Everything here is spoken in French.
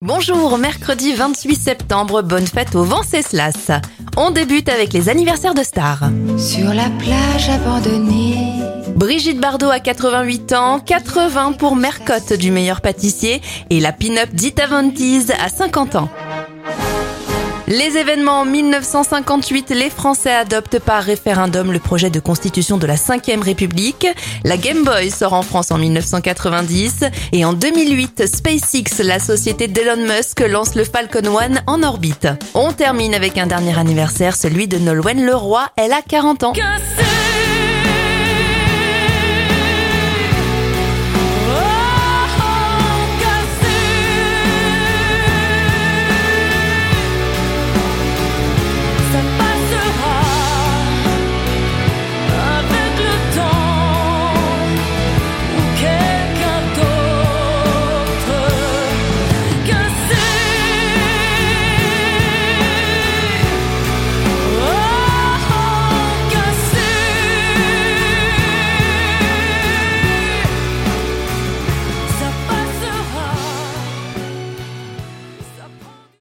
Bonjour, mercredi 28 septembre, bonne fête au Venceslas. On débute avec les anniversaires de stars. Sur la plage abandonnée. Brigitte Bardot a 88 ans, 80 pour Mercotte du meilleur pâtissier et la pin-up Dita Vantise à 50 ans. Les événements en 1958, les Français adoptent par référendum le projet de constitution de la 5ème République. La Game Boy sort en France en 1990 et en 2008, SpaceX, la société d'Elon Musk, lance le Falcon 1 en orbite. On termine avec un dernier anniversaire, celui de Nolwenn Leroy, elle a 40 ans.